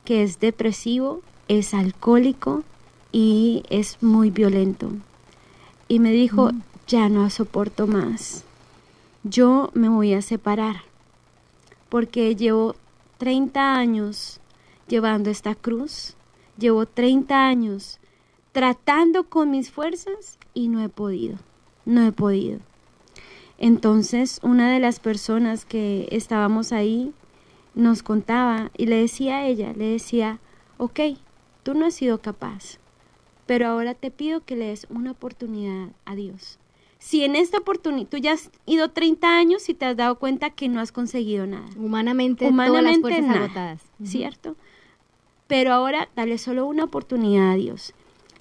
que es depresivo, es alcohólico y es muy violento. Y me dijo, mm. ya no soporto más. Yo me voy a separar porque llevo 30 años llevando esta cruz, llevo 30 años tratando con mis fuerzas y no he podido, no he podido. Entonces una de las personas que estábamos ahí nos contaba y le decía a ella, le decía, ok, tú no has sido capaz, pero ahora te pido que le des una oportunidad a Dios. Si en esta oportunidad tú ya has ido 30 años y te has dado cuenta que no has conseguido nada. Humanamente, Humanamente todas las agotadas. ¿Cierto? Pero ahora dale solo una oportunidad a Dios.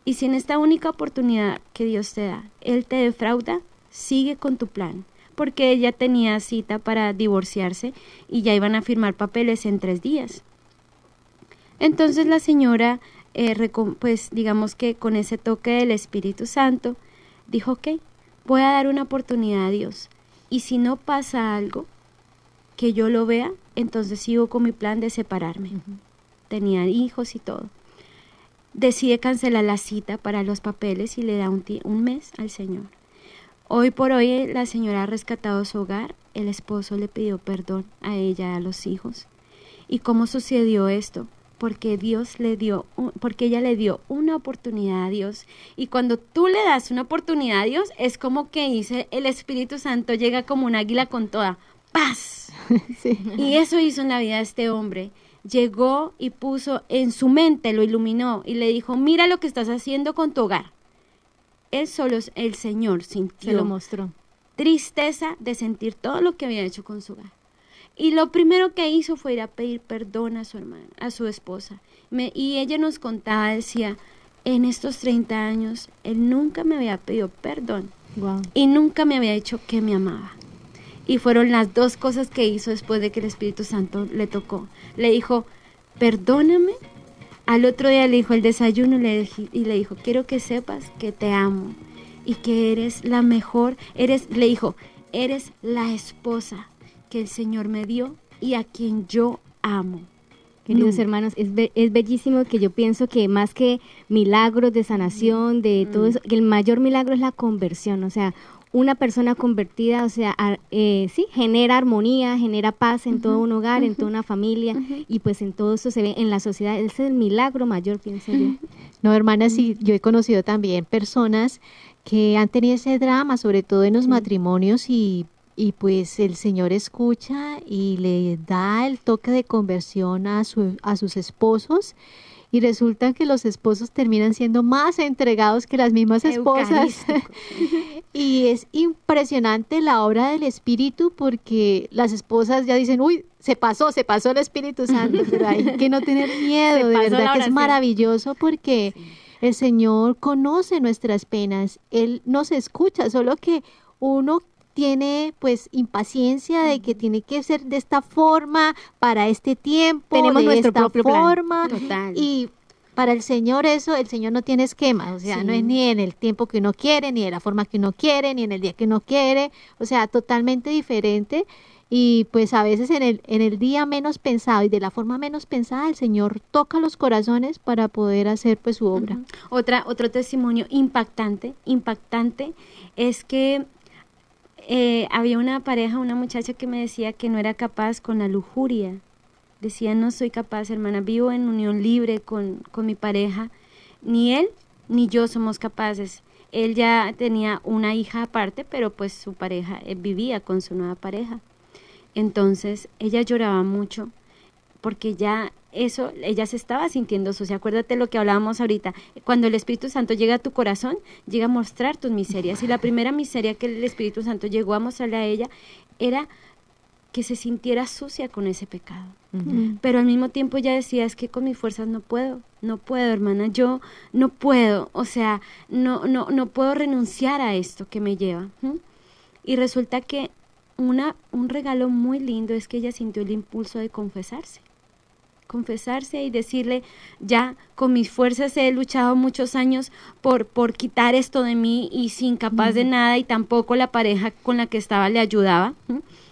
Y si en esta única oportunidad que Dios te da, Él te defrauda, sigue con tu plan porque ella tenía cita para divorciarse y ya iban a firmar papeles en tres días. Entonces la señora, eh, pues digamos que con ese toque del Espíritu Santo, dijo, ok, voy a dar una oportunidad a Dios. Y si no pasa algo que yo lo vea, entonces sigo con mi plan de separarme. Tenía hijos y todo. decide cancelar la cita para los papeles y le da un, un mes al señor. Hoy por hoy la señora ha rescatado su hogar, el esposo le pidió perdón a ella y a los hijos. ¿Y cómo sucedió esto? Porque Dios le dio, porque ella le dio una oportunidad a Dios. Y cuando tú le das una oportunidad a Dios, es como que dice el Espíritu Santo llega como un águila con toda paz. <laughs> Y eso hizo en la vida de este hombre llegó y puso en su mente, lo iluminó y le dijo, mira lo que estás haciendo con tu hogar. Él solo, el Señor sintió. Se lo mostró. Tristeza de sentir todo lo que había hecho con su hogar. Y lo primero que hizo fue ir a pedir perdón a su hermana, a su esposa. y ella nos contaba, decía, en estos 30 años, él nunca me había pedido perdón. Y nunca me había dicho que me amaba. Y fueron las dos cosas que hizo después de que el Espíritu Santo le tocó. Le dijo, perdóname. Al otro día le dijo el desayuno y le dijo, quiero que sepas que te amo y que eres la mejor. Eres, le dijo, eres la esposa que el Señor me dio y a quien yo amo. Queridos hermanos, es, es, bellísimo que yo pienso que más que milagros de sanación, de todo eso, que el mayor milagro es la conversión. O sea, una persona convertida, o sea, eh, sí, genera armonía, genera paz en todo un hogar, en toda una familia, y pues en todo eso se ve en la sociedad. Ese es el milagro mayor, pienso yo. <laughs> No, hermana, sí, yo he conocido también personas que han tenido ese drama, sobre todo en los matrimonios, y, y pues el Señor escucha y le da el toque de conversión a, su, a sus esposos y resulta que los esposos terminan siendo más entregados que las mismas esposas. <laughs> y es impresionante la obra del Espíritu porque las esposas ya dicen, uy, se pasó, se pasó el Espíritu Santo, pero hay que no tener <laughs> miedo, de verdad que es maravilloso porque el Señor conoce nuestras penas, Él nos escucha, solo que uno tiene pues impaciencia de que tiene que ser de esta forma para este tiempo, tenemos de esta forma. Y para el Señor eso, el Señor no tiene esquema, o sea, no es ni en el tiempo que uno quiere, ni de la forma que uno quiere, ni en el día que uno quiere, o sea, totalmente diferente. Y pues a veces en el, en el día menos pensado y de la forma menos pensada el Señor toca los corazones para poder hacer pues su obra. Otra, otro testimonio impactante, impactante es que eh, había una pareja, una muchacha que me decía que no era capaz con la lujuria. Decía, no soy capaz, hermana, vivo en unión libre con, con mi pareja. Ni él ni yo somos capaces. Él ya tenía una hija aparte, pero pues su pareja eh, vivía con su nueva pareja. Entonces ella lloraba mucho porque ya eso, ella se estaba sintiendo sucia. Acuérdate lo que hablábamos ahorita. Cuando el Espíritu Santo llega a tu corazón, llega a mostrar tus miserias. Y la primera miseria que el Espíritu Santo llegó a mostrarle a ella era que se sintiera sucia con ese pecado. Pero al mismo tiempo ella decía, es que con mis fuerzas no puedo, no puedo, hermana, yo no puedo, o sea, no, no, no puedo renunciar a esto que me lleva. Y resulta que una, un regalo muy lindo es que ella sintió el impulso de confesarse confesarse y decirle, ya con mis fuerzas he luchado muchos años por, por quitar esto de mí y sin capaz de nada y tampoco la pareja con la que estaba le ayudaba,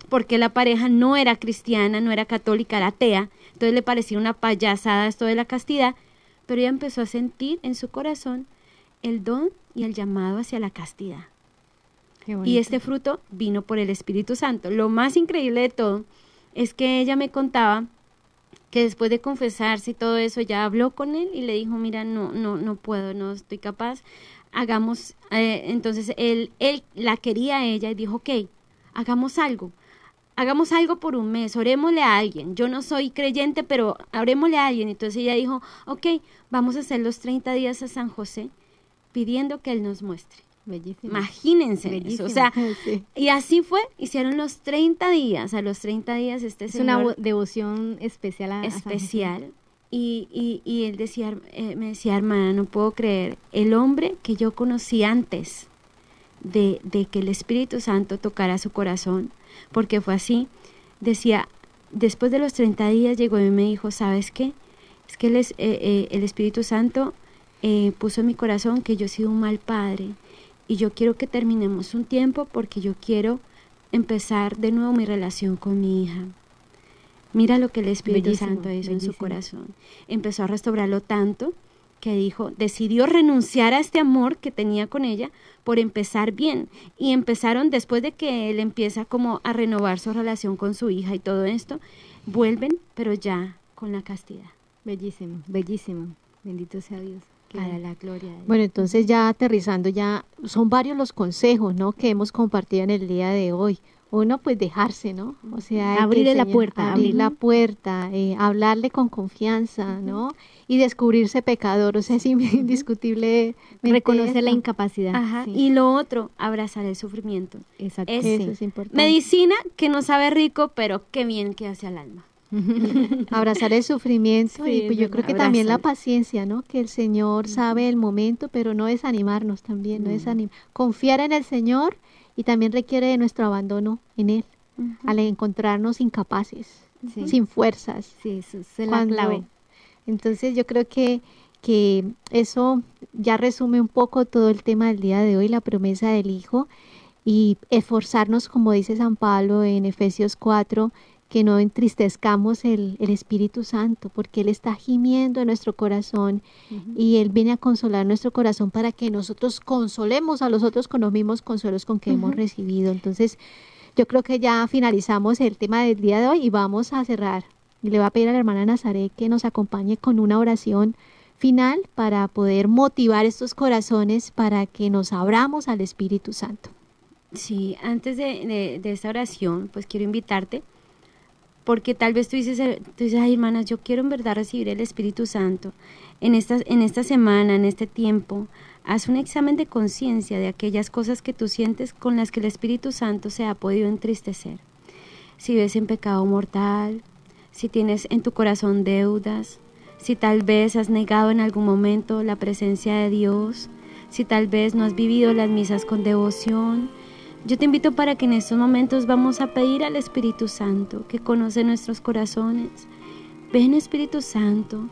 porque la pareja no era cristiana, no era católica, era atea, entonces le parecía una payasada esto de la castidad, pero ella empezó a sentir en su corazón el don y el llamado hacia la castidad. Y este fruto vino por el Espíritu Santo. Lo más increíble de todo es que ella me contaba que después de confesarse y todo eso ya habló con él y le dijo, mira, no, no, no puedo, no estoy capaz, hagamos, eh, entonces él, él la quería a ella y dijo, ok, hagamos algo, hagamos algo por un mes, orémosle a alguien, yo no soy creyente, pero orémosle a alguien, entonces ella dijo, ok, vamos a hacer los 30 días a San José pidiendo que él nos muestre. Imagínense eso. O sea, <laughs> y así fue, hicieron los 30 días, a los 30 días este es una devoción especial a, especial. y, y, y, él decía, eh, me decía, hermana, no puedo creer, el hombre que yo conocí antes de, de que el Espíritu Santo tocara su corazón, porque fue así, decía, después de los 30 días llegó y me dijo, ¿sabes qué? Es que el, eh, eh, el Espíritu Santo puso en mi corazón que yo he sido un mal padre y yo quiero que terminemos un tiempo porque yo quiero empezar de nuevo mi relación con mi hija. Mira lo que el Espíritu Santo hizo en su corazón. Empezó a restaurarlo tanto que dijo, decidió renunciar a este amor que tenía con ella por empezar bien. Y empezaron después de que él empieza como a renovar su relación con su hija y todo esto, vuelven, pero ya con la castidad. Bellísimo, bellísimo. Bendito sea Dios. Para la gloria de Bueno, entonces ya aterrizando, ya son varios los consejos, ¿no? Que hemos compartido en el día de hoy. Uno, pues dejarse, ¿no? O sea, abrirle la puerta. Abrir la puerta, eh, hablarle con confianza, ¿no? Y descubrirse pecador, o sea, es indiscutible. Reconocer la incapacidad. Ajá. Y lo otro, abrazar el sufrimiento. Exacto. Eso es importante. Medicina que no sabe rico, pero qué bien que hace al alma. <laughs> abrazar el sufrimiento y pues yo creo que también la paciencia, ¿no? Que el Señor sabe el momento, pero no desanimarnos también, no desanimar. Confiar en el Señor y también requiere de nuestro abandono en Él, al encontrarnos incapaces, sin fuerzas. Sí, eso es la clave. Entonces yo creo que, que eso ya resume un poco todo el tema del día de hoy, la promesa del Hijo y esforzarnos, como dice San Pablo en Efesios 4, que no entristezcamos el, Espíritu Santo, porque Él está gimiendo en nuestro corazón y Él viene a consolar nuestro corazón para que nosotros consolemos a los otros con los mismos consuelos con que hemos recibido. Entonces, yo creo que ya finalizamos el tema del día de hoy y vamos a cerrar. Y le voy a pedir a la hermana Nazaret que nos acompañe con una oración final para poder motivar estos corazones para que nos abramos al Espíritu Santo. Sí, antes de, de, de esta oración, pues quiero invitarte porque tal vez tú dices, eh, tú dices, ay hermanas, yo quiero en verdad recibir el Espíritu Santo. En esta, en esta semana, en este tiempo, haz un examen de conciencia de aquellas cosas que tú sientes con las que el Espíritu Santo se ha podido entristecer. Si ves en pecado mortal, si tienes en tu corazón deudas, si tal vez has negado en algún momento la presencia de Dios, si tal vez no has vivido las misas con devoción, yo te invito para que en estos momentos vamos a pedir al Espíritu Santo que conoce nuestros corazones. Ven Espíritu Santo,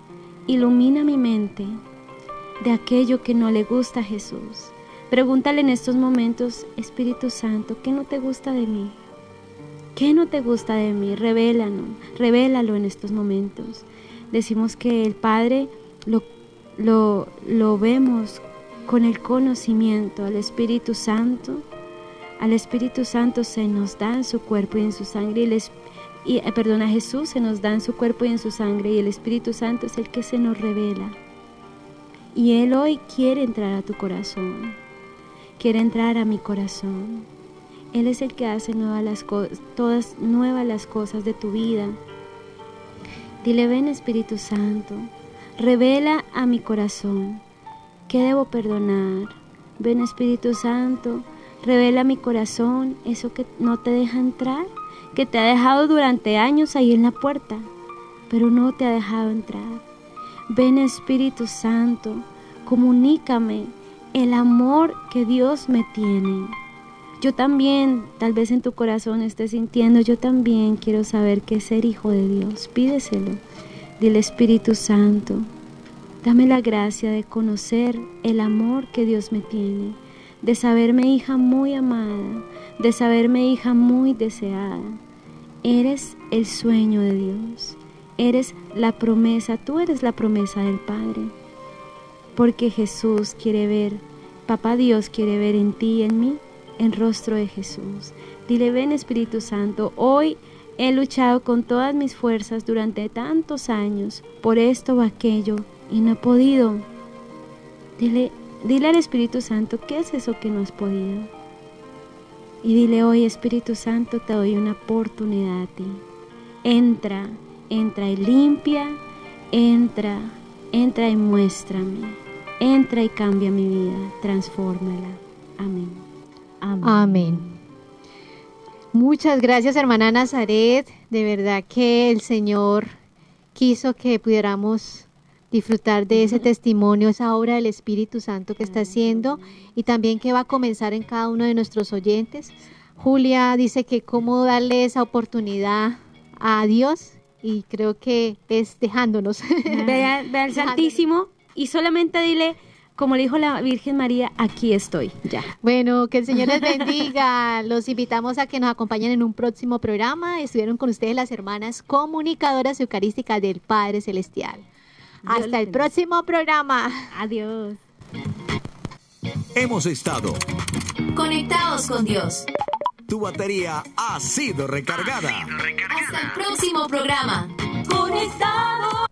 ilumina mi mente de aquello que no le gusta a Jesús. Pregúntale en estos momentos, Espíritu Santo, ¿qué no te gusta de mí? ¿Qué no te gusta de mí? Revélalo, revélalo en estos momentos. Decimos que el Padre lo, lo, lo vemos con el conocimiento, al Espíritu Santo al Espíritu Santo se nos da en su cuerpo y en su sangre. Y, eh, perdón, a Jesús se nos da en su cuerpo y en su sangre. Y el Espíritu Santo es el que se nos revela. Y Él hoy quiere entrar a tu corazón. Quiere entrar a mi corazón. Él es el que hace nuevas las todas nuevas las cosas de tu vida. Dile, ven Espíritu Santo, revela a mi corazón qué debo perdonar. Ven Espíritu Santo, Revela mi corazón eso que no te deja entrar, que te ha dejado durante años ahí en la puerta, pero no te ha dejado entrar. Ven Espíritu Santo, comunícame el amor que Dios me tiene. Yo también, tal vez en tu corazón estés sintiendo, yo también quiero saber qué es ser hijo de Dios. Pídeselo. Dile Espíritu Santo, dame la gracia de conocer el amor que Dios me tiene de saberme hija muy amada, de saberme hija muy deseada. Eres el sueño de Dios, eres la promesa, tú eres la promesa del Padre. Porque Jesús quiere ver, Papá Dios quiere ver en ti y en mí el rostro de Jesús. Dile, ven Espíritu Santo, hoy he luchado con todas mis fuerzas durante tantos años por esto o aquello y no he podido. Dile, Dile al Espíritu Santo, ¿qué es eso que no has podido? Y dile hoy, Espíritu Santo, te doy una oportunidad a ti. Entra, entra y limpia, entra, entra y muéstrame, entra y cambia mi vida, transfórmala. Amén. Amén. Amén. Muchas gracias, hermana Nazaret. De verdad que el Señor quiso que pudiéramos disfrutar de ese testimonio, esa obra del Espíritu Santo que está haciendo y también que va a comenzar en cada uno de nuestros oyentes. Julia dice que cómo darle esa oportunidad a Dios y creo que es dejándonos. Ve, al <laughs> Santísimo y solamente dile, como le dijo la Virgen María, aquí estoy, ya. Bueno, que el Señor les bendiga. <laughs> Los invitamos a que nos acompañen en un próximo programa. Estuvieron con ustedes las hermanas comunicadoras eucarísticas del Padre Celestial. Hasta el próximo programa. Adiós. Hemos estado conectados con Dios. Tu batería ha sido recargada. Hasta el próximo programa. Conectados.